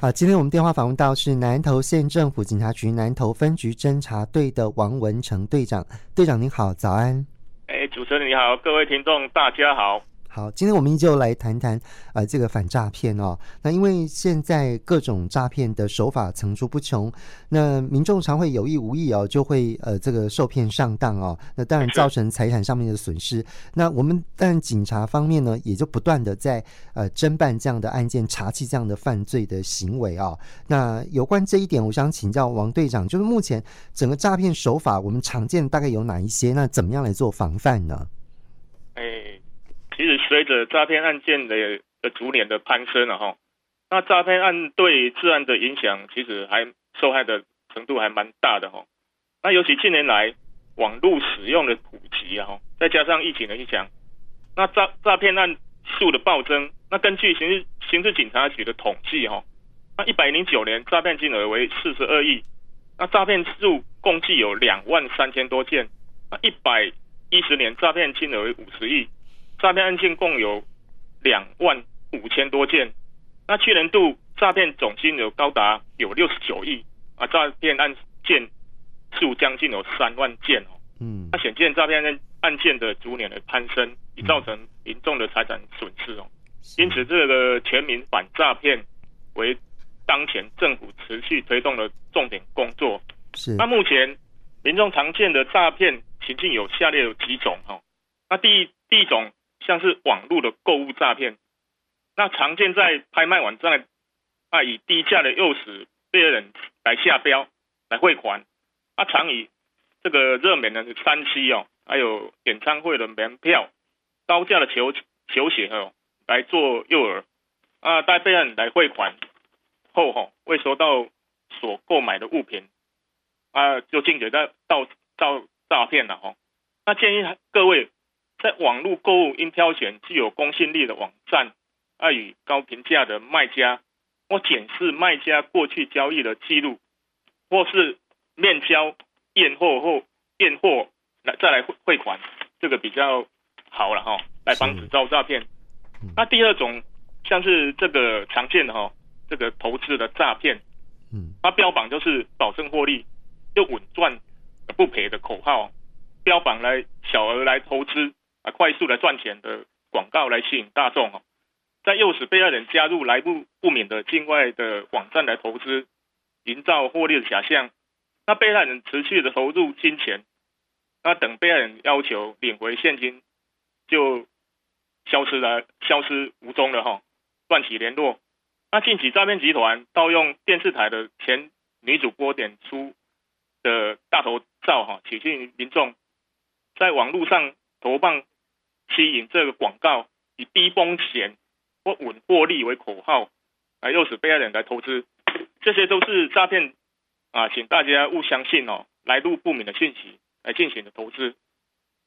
好，今天我们电话访问到是南投县政府警察局南投分局侦查队的王文成队长。队长您好，早安。哎，主持人你好，各位听众大家好。好，今天我们依旧来谈谈呃这个反诈骗哦。那因为现在各种诈骗的手法层出不穷，那民众常会有意无意哦，就会呃这个受骗上当哦。那当然造成财产上面的损失。那我们但警察方面呢，也就不断的在呃侦办这样的案件，查缉这样的犯罪的行为、哦。那有关这一点，我想请教王队长，就是目前整个诈骗手法，我们常见大概有哪一些？那怎么样来做防范呢？随着诈骗案件的的逐年的攀升了哈，那诈骗案对治安的影响其实还受害的程度还蛮大的哈。那尤其近年来网络使用的普及啊，再加上疫情的影响，那诈诈骗案数的暴增。那根据刑事刑事警察局的统计哈，那一百零九年诈骗金额为四十二亿，那诈骗数共计有两万三千多件。那一百一十年诈骗金额为五十亿。诈骗案件共有两万五千多件，那去年度诈骗总金额高达有六十九亿啊，诈骗案件数将近有三万件哦。嗯，那显见诈骗案案件的逐年的攀升，已造成民众的财产损失哦。因此，这个全民反诈骗为当前政府持续推动的重点工作。是。那目前民众常见的诈骗情境有下列有几种哈？那第一第一种。像是网络的购物诈骗，那常见在拍卖网站啊，以低价的诱使被害人来下标来汇款，啊，常以这个热门的三 C 哦，还有演唱会的门票、高价的球球鞋哦来做诱饵，啊，待被害人来汇款后吼，未收到所购买的物品，啊，就进行到到到诈骗了吼，那建议各位。在网络购物应挑选具有公信力的网站，爱，与高评价的卖家，或检视卖家过去交易的记录，或是面交验货后验货来再来汇汇款，这个比较好了哈，来防止遭诈骗。那第二种像是这个常见的哈，这个投资的诈骗，嗯，它标榜就是保证获利又稳赚不赔的口号，标榜来小额来投资。啊，快速来赚钱的广告来吸引大众哦，在诱使被害人加入来路不明的境外的网站来投资，营造获利的假象。那被害人持续的投入金钱，那等被害人要求领回现金，就消失了，消失无踪了哈，断其联络。那近期诈骗集团盗用电视台的前女主播点出的大头照哈，取信民众，在网络上投放。吸引这个广告以低风险或稳获利为口号，来诱使被害人来投资，这些都是诈骗啊，请大家勿相信哦，来路不明的信息来进行的投资。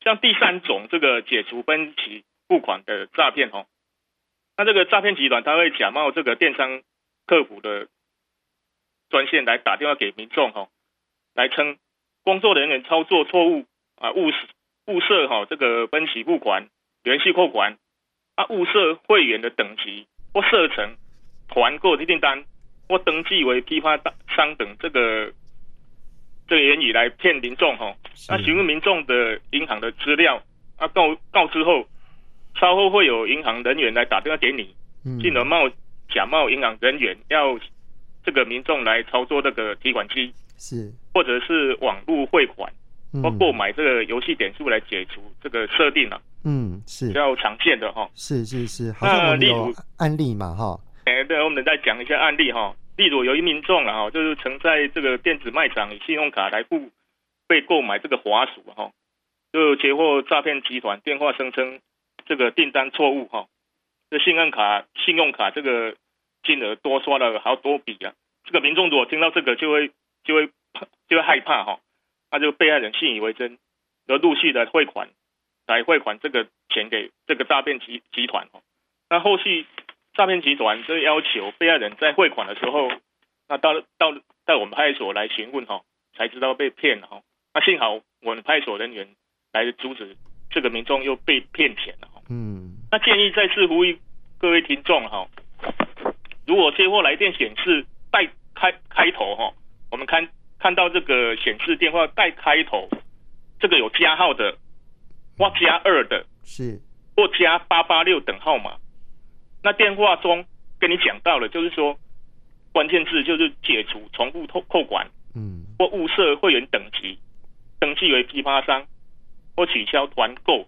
像第三种这个解除分期付款的诈骗哦，那这个诈骗集团他会假冒这个电商客服的专线来打电话给民众哈，来称工作人员操作错误啊，误使使。误设哈这个分期付款、连续扣款啊，物色会员的等级或设成团购的订单或登记为批发商等这个这个言语来骗民众哈。那询问民众的银行的资料啊，告告知后，稍后会有银行人员来打电话给你，进而冒假冒银行人员要这个民众来操作这个提款机，是或者是网络汇款。或购买这个游戏点数来解除这个设定了，嗯，是。比较常见的哈，是是是，好像我们有案例嘛哈，哎，对，我们再讲一下案例哈，例如有一民众啊哈，就是曾在这个电子卖场以信用卡来付费购买这个滑鼠哈，就截获诈骗集团电话声称这个订单错误哈，这信用卡信用卡这个金额多刷了好多笔啊，这个民众如果听到这个就会就会就会害怕哈。那就被害人信以为真，而陆续的汇款，来汇款这个钱给这个诈骗集集团哦。那后续诈骗集团就要求被害人在汇款的时候，那到到到我们派出所来询问哈，才知道被骗了哈。那幸好我们派出所人员来阻止，这个民众又被骗钱了哈。嗯。那建议再次呼吁各位听众哈，如果接获来电显示带开开头哈，我们看看到这个显示电话带开头，这个有加号的或加二的，是或加八八六等号码，那电话中跟你讲到了，就是说关键字就是解除重复扣扣款，嗯，或物色会员等级，登记为批发商，或取消团购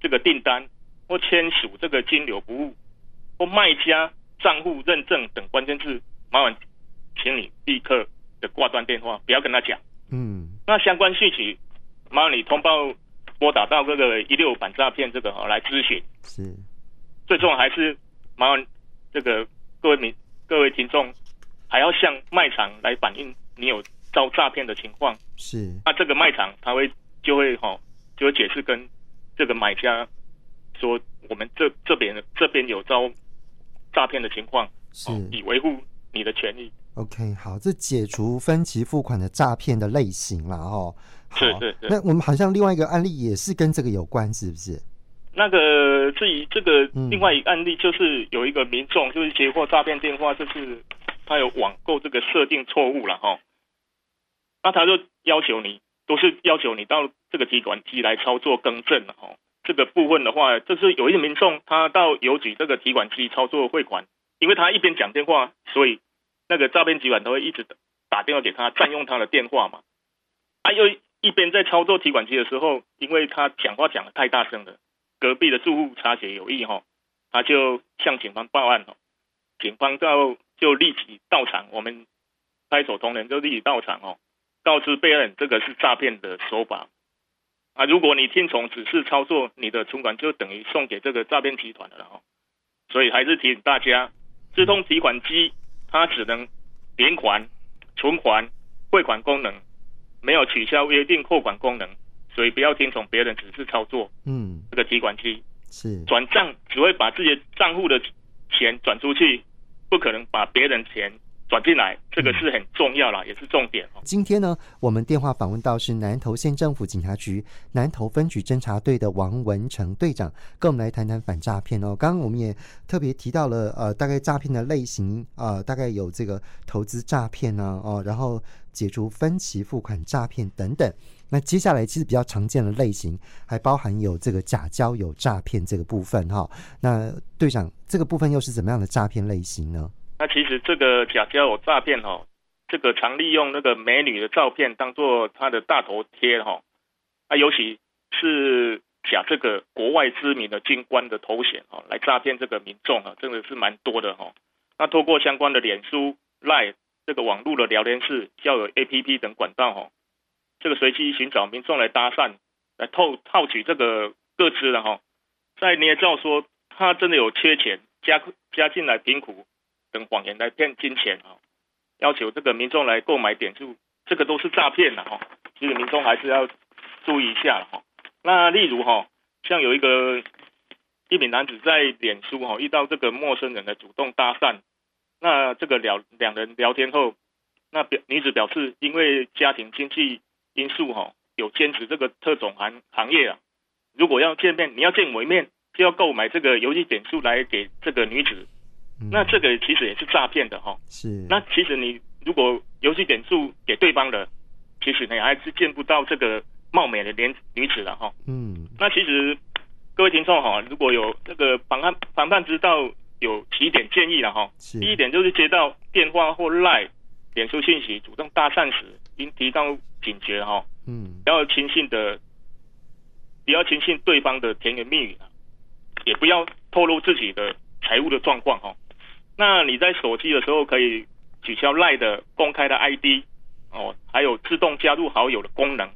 这个订单，或签署这个金流服务，或卖家。账户认证等关键字，麻烦请你立刻的挂断电话，不要跟他讲。嗯，那相关讯息，麻烦你通报拨打到这个一六反诈骗这个哈来咨询。是，最重要还是麻烦这个各位民各位听众，还要向卖场来反映你有遭诈骗的情况。是，那这个卖场他会就会哈就会解释跟这个买家说，我们这这边这边有遭。诈骗的情况是以维护你的权益。OK，好，这解除分期付款的诈骗的类型了哦。是是是。那我们好像另外一个案例也是跟这个有关，是不是？那个至于这个另外一个案例，就是有一个民众就是接获诈骗电话，就是他有网购这个设定错误了哈。那他就要求你，都是要求你到这个提款机来操作更正了哈。这个部分的话，就是有一些民众他到邮局这个提款机操作汇款，因为他一边讲电话，所以那个诈骗集团都会一直打电话给他，占用他的电话嘛。他、啊、又一边在操作提款机的时候，因为他讲话讲得太大声了，隔壁的住户察觉有异哈，他就向警方报案哈。警方到就立即到场，我们派出所同仁就立即到场哦，告知被害人这个是诈骗的手法。啊，如果你听从指示操作，你的存款就等于送给这个诈骗集团了哈。所以还是提醒大家，自动提款机它只能连款、存款、汇款功能，没有取消约定扣款功能，所以不要听从别人指示操作。嗯，这个提款机是转账只会把自己账户的钱转出去，不可能把别人钱。转进来，这个是很重要啦，也是重点。今天呢，我们电话访问到是南投县政府警察局南投分局侦查队的王文成队长，跟我们来谈谈反诈骗哦。刚刚我们也特别提到了，呃，大概诈骗的类型、呃，大概有这个投资诈骗啊，哦，然后解除分期付款诈骗等等。那接下来其实比较常见的类型，还包含有这个假交友诈骗这个部分哈、那队长，这个部分又是怎么样的诈骗类型呢？那其实这个假交友诈骗哈，这个常利用那个美女的照片当做他的大头贴哈，啊，尤其是假这个国外知名的军官的头衔哈，来诈骗这个民众啊，真的是蛮多的哈。那透过相关的脸书、赖这个网络的聊天室、交友 APP 等管道哈，这个随机寻找民众来搭讪，来套套取这个个资的哈，再捏造说他真的有缺钱，加加进来贫苦。谎言来骗金钱啊，要求这个民众来购买点数，这个都是诈骗的哈。其实民众还是要注意一下哈。那例如哈，像有一个一名男子在脸书哈遇到这个陌生人的主动搭讪，那这个聊两人聊天后，那表女子表示因为家庭经济因素哈，有兼职这个特种行行业啊，如果要见面，你要见我一面，就要购买这个游戏点数来给这个女子。那这个其实也是诈骗的哈，是。那其实你如果游戏点数给对方了，其实你还是见不到这个貌美的连女子了哈。嗯。那其实各位听众哈，如果有这个防范防范之道，有几点建议了哈。是。第一点就是接到电话或赖脸书信息主动搭讪时，应提高警觉哈。嗯。不要轻信的，不要轻信对方的甜言蜜语，也不要透露自己的财务的状况哈。那你在手机的时候可以取消赖的公开的 ID 哦，还有自动加入好友的功能，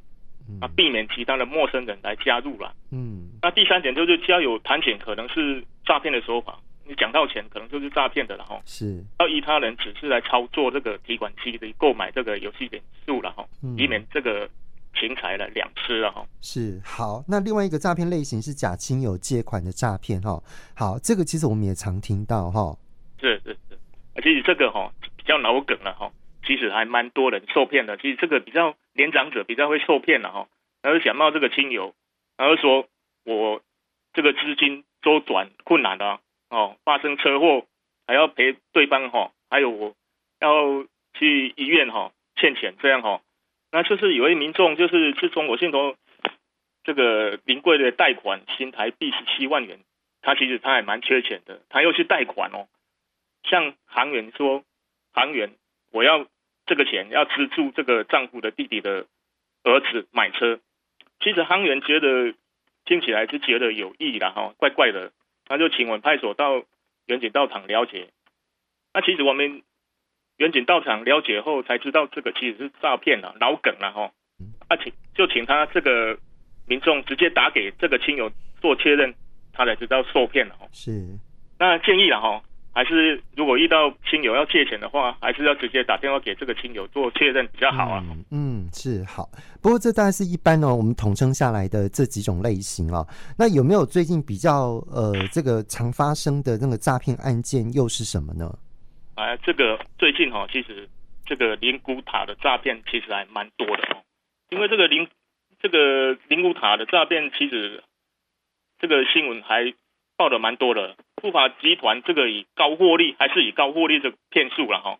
啊，避免其他的陌生人来加入了。嗯，那第三点就是交友谈钱可能是诈骗的手法，你讲到钱可能就是诈骗的了哈。是，要依他人指示来操作这个提款机的购买这个游戏点数了哈，以免这个钱财了两吃了哈。是，好，那另外一个诈骗类型是假亲友借款的诈骗哈。好，这个其实我们也常听到哈。其实这个哈比较脑梗了哈，其实还蛮多人受骗的。其实这个比较年长者比较会受骗了哈，然后想冒这个亲友，然后说我这个资金周转困难了哦，发生车祸，还要赔对方哈，还有我要去医院哈欠钱这样哈，那就是有一民众就是是中国信托这个名贵的贷款新台币十七万元，他其实他还蛮缺钱的，他又去贷款哦，向行员说，行员我要这个钱要资助这个丈夫的弟弟的儿子买车，其实行员觉得听起来是觉得有意的哈，怪怪的，他就请我们派出所到远景到场了解，那其实我们远景到场了解后才知道这个其实是诈骗了，老梗了哈，啊请就请他这个民众直接打给这个亲友做确认，他才知道受骗了哈。是，那建议了哈。还是如果遇到亲友要借钱的话，还是要直接打电话给这个亲友做确认比较好啊。嗯，嗯，是好。不过这大概是一般哦，我们统称下来的这几种类型哦。那有没有最近比较呃这个常发生的那个诈骗案件又是什么呢？啊，这个最近哈，其实这个灵骨塔的诈骗其实还蛮多的哦。因为这个灵这个灵骨塔的诈骗，其实这个新闻还报的蛮多的。不法集团这个以高获利还是以高获利的骗术了哈，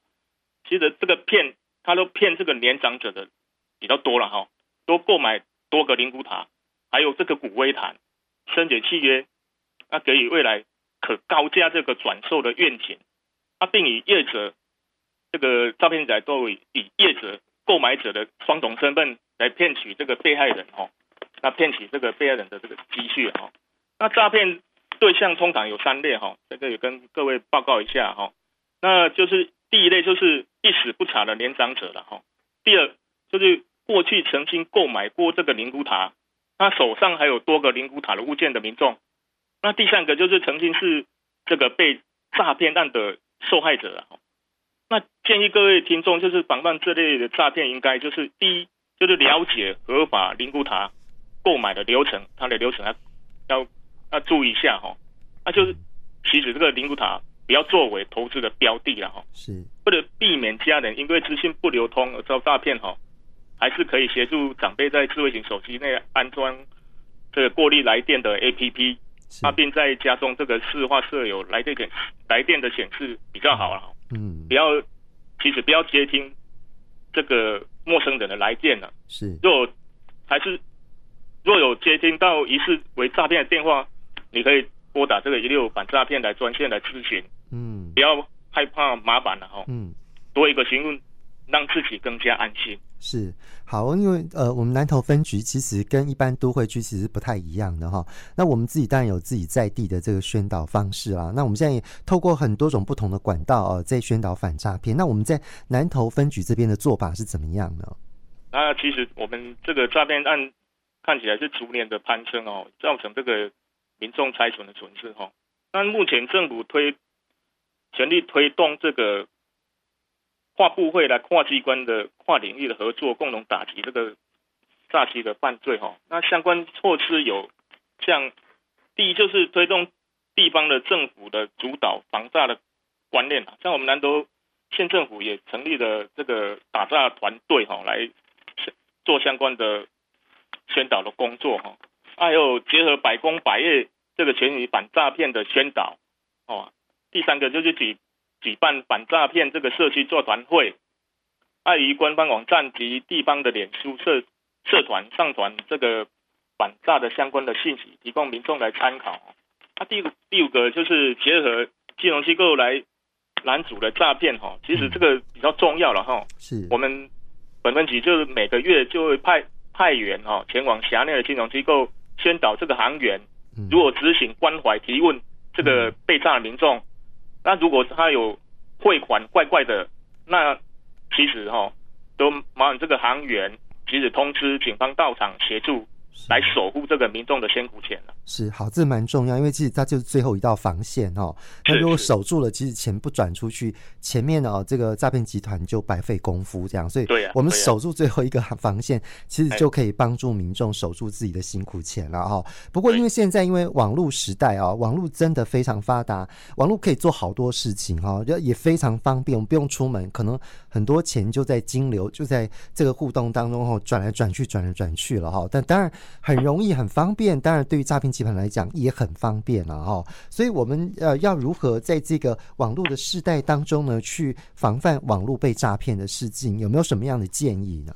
其实这个骗他都骗这个年长者的比较多了哈，都购买多个灵骨塔，还有这个骨灰坛，申请契约，那给予未来可高价这个转售的愿景，啊，并以业者这个诈骗仔都以以业者购买者的双重身份来骗取这个被害人哈，那骗取这个被害人的这个积蓄哈，那诈骗。对象通常有三类哈，这个也跟各位报告一下哈。那就是第一类就是一死不查的年长者了哈。第二就是过去曾经购买过这个灵骨塔，他手上还有多个灵骨塔的物件的民众。那第三个就是曾经是这个被诈骗案的受害者了。那建议各位听众就是防范这类的诈骗，应该就是第一就是了解合法灵骨塔购买的流程，它的流程要要。要注意一下哈，那就是其实这个灵骨塔不要作为投资的标的了哈，是。为了避免家人因为资讯不流通而遭诈骗哈，还是可以协助长辈在智慧型手机内安装这个过滤来电的 APP，那，并在家中这个市话设有来电显来电的显示比较好了，嗯，不要其实不要接听这个陌生人的来电了，是。若还是若有接听到疑似为诈骗的电话。你可以拨打这个一六反诈骗来专线来咨询，嗯，不要害怕麻烦了哈，嗯，多一个询问，让自己更加安心。是好，因为呃，我们南投分局其实跟一般都会区其实不太一样的哈。那我们自己当然有自己在地的这个宣导方式啦。那我们现在也透过很多种不同的管道啊，在宣导反诈骗。那我们在南投分局这边的做法是怎么样呢？那其实我们这个诈骗案看起来是逐年的攀升哦，造成这个。民众财产的损失哈，那目前政府推全力推动这个跨部会来跨机关的跨领域的合作，共同打击这个诈欺的犯罪哈。那相关措施有像第一就是推动地方的政府的主导防诈的观念啊，像我们南投县政府也成立了这个打诈团队哈，来做相关的宣导的工作哈。还有结合百工百业这个全域反诈骗的宣导，哦，第三个就是举举办反诈骗这个社区座谈会，碍于官方网站及地方的脸书社社团上传这个反诈的相关的信息，提供民众来参考。啊，第五第五个就是结合金融机构来拦阻的诈骗，哈，其实这个比较重要了，哈。是。我们本分局就是每个月就会派派员，哈，前往辖内的金融机构。宣导这个航员，如果执行关怀提问这个被诈的民众，那如果他有汇款怪怪的，那其实哈都麻烦这个航员及时通知警方到场协助。来守护这个民众的辛苦钱了。是好，这蛮重要，因为其实它就是最后一道防线哦。那如果守住了，其实钱不转出去，前面哦这个诈骗集团就白费功夫这样。所以，我们守住最后一个 防线，其实就可以帮助民众守住自己的辛苦钱了哈。不过，因为现在因为网络时代啊，网络真的非常发达，网络可以做好多事情哈，也非常方便，我们不用出门，可能很多钱就在金流就在这个互动当中哈转来转去，转来转去了哈。但当然。很容易，很方便。当然，对于诈骗集棋盘来讲也很方便了哈。所以我们呃要如何在这个网络的世代当中呢，去防范网络被诈骗的事情？有没有什么样的建议呢？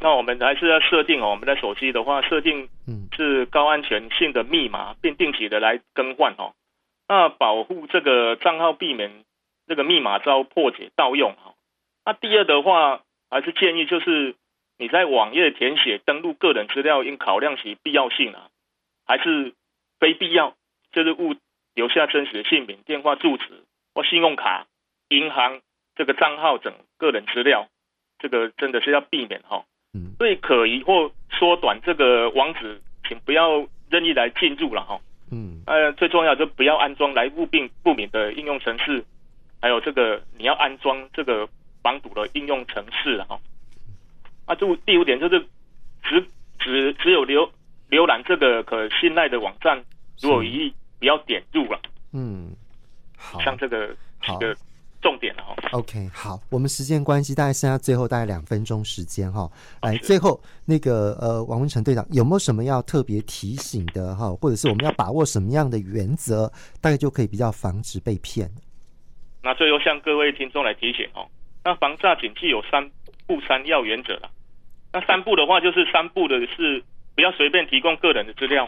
那我们还是要设定哦，我们的手机的话，设定嗯是高安全性的密码，并定期的来更换哦。那保护这个账号，避免这个密码遭破解盗用哈。那第二的话，还是建议就是你在网页填写登录个人资料，应考量其必要性啊，还是非必要，就是勿留下真实的姓名、电话、住址或信用卡、银行这个账号等个人资料，这个真的是要避免哈。嗯，最可疑或缩短这个网址，请不要任意来进入了哈。嗯，呃，最重要就不要安装来路并不明的应用程式，还有这个你要安装这个防堵的应用程式了哈。啊，就第五点就是只只只有浏浏览这个可信赖的网站，如果有疑义不要点入了。嗯，好，像这个几个。重点了哈，OK，好，我们时间关系，大概剩下最后大概两分钟时间哈。来，最后那个呃，王文成队长有没有什么要特别提醒的哈？或者是我们要把握什么样的原则，大概就可以比较防止被骗？那最后向各位听众来提醒哦，那防诈警惕有三步三要原则了。那三步的话，就是三步的是不要随便提供个人的资料；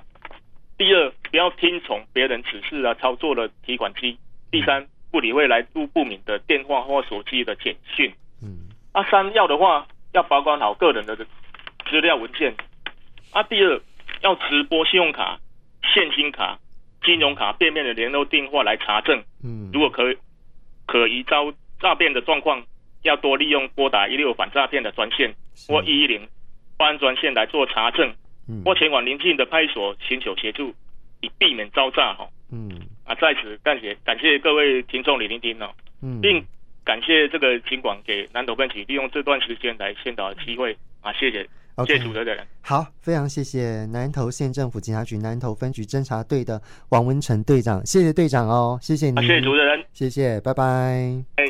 第二，不要听从别人指示啊操作的提款机；第三。嗯不理会来路不明的电话或手机的简讯。嗯，啊，三要的话要保管好个人的资料文件。啊，第二要直播信用卡、现金卡、金融卡背面的联络电话来查证。嗯，如果可可疑遭诈骗的状况，要多利用拨打一六反诈骗的专线或一一零报案专线来做查证，或前往邻近的派出所寻求协助，以避免遭诈哈。嗯。啊，在此感谢感谢各位听众的聆听哦，嗯，并感谢这个警广给南投分局利用这段时间来宣导的机会。啊，谢谢，okay, 谢谢主持人。好，非常谢谢南投县政府警察局南投分局侦查队的王文成队长，谢谢队长哦，谢谢你，啊、谢谢主持人，谢谢，拜拜。哎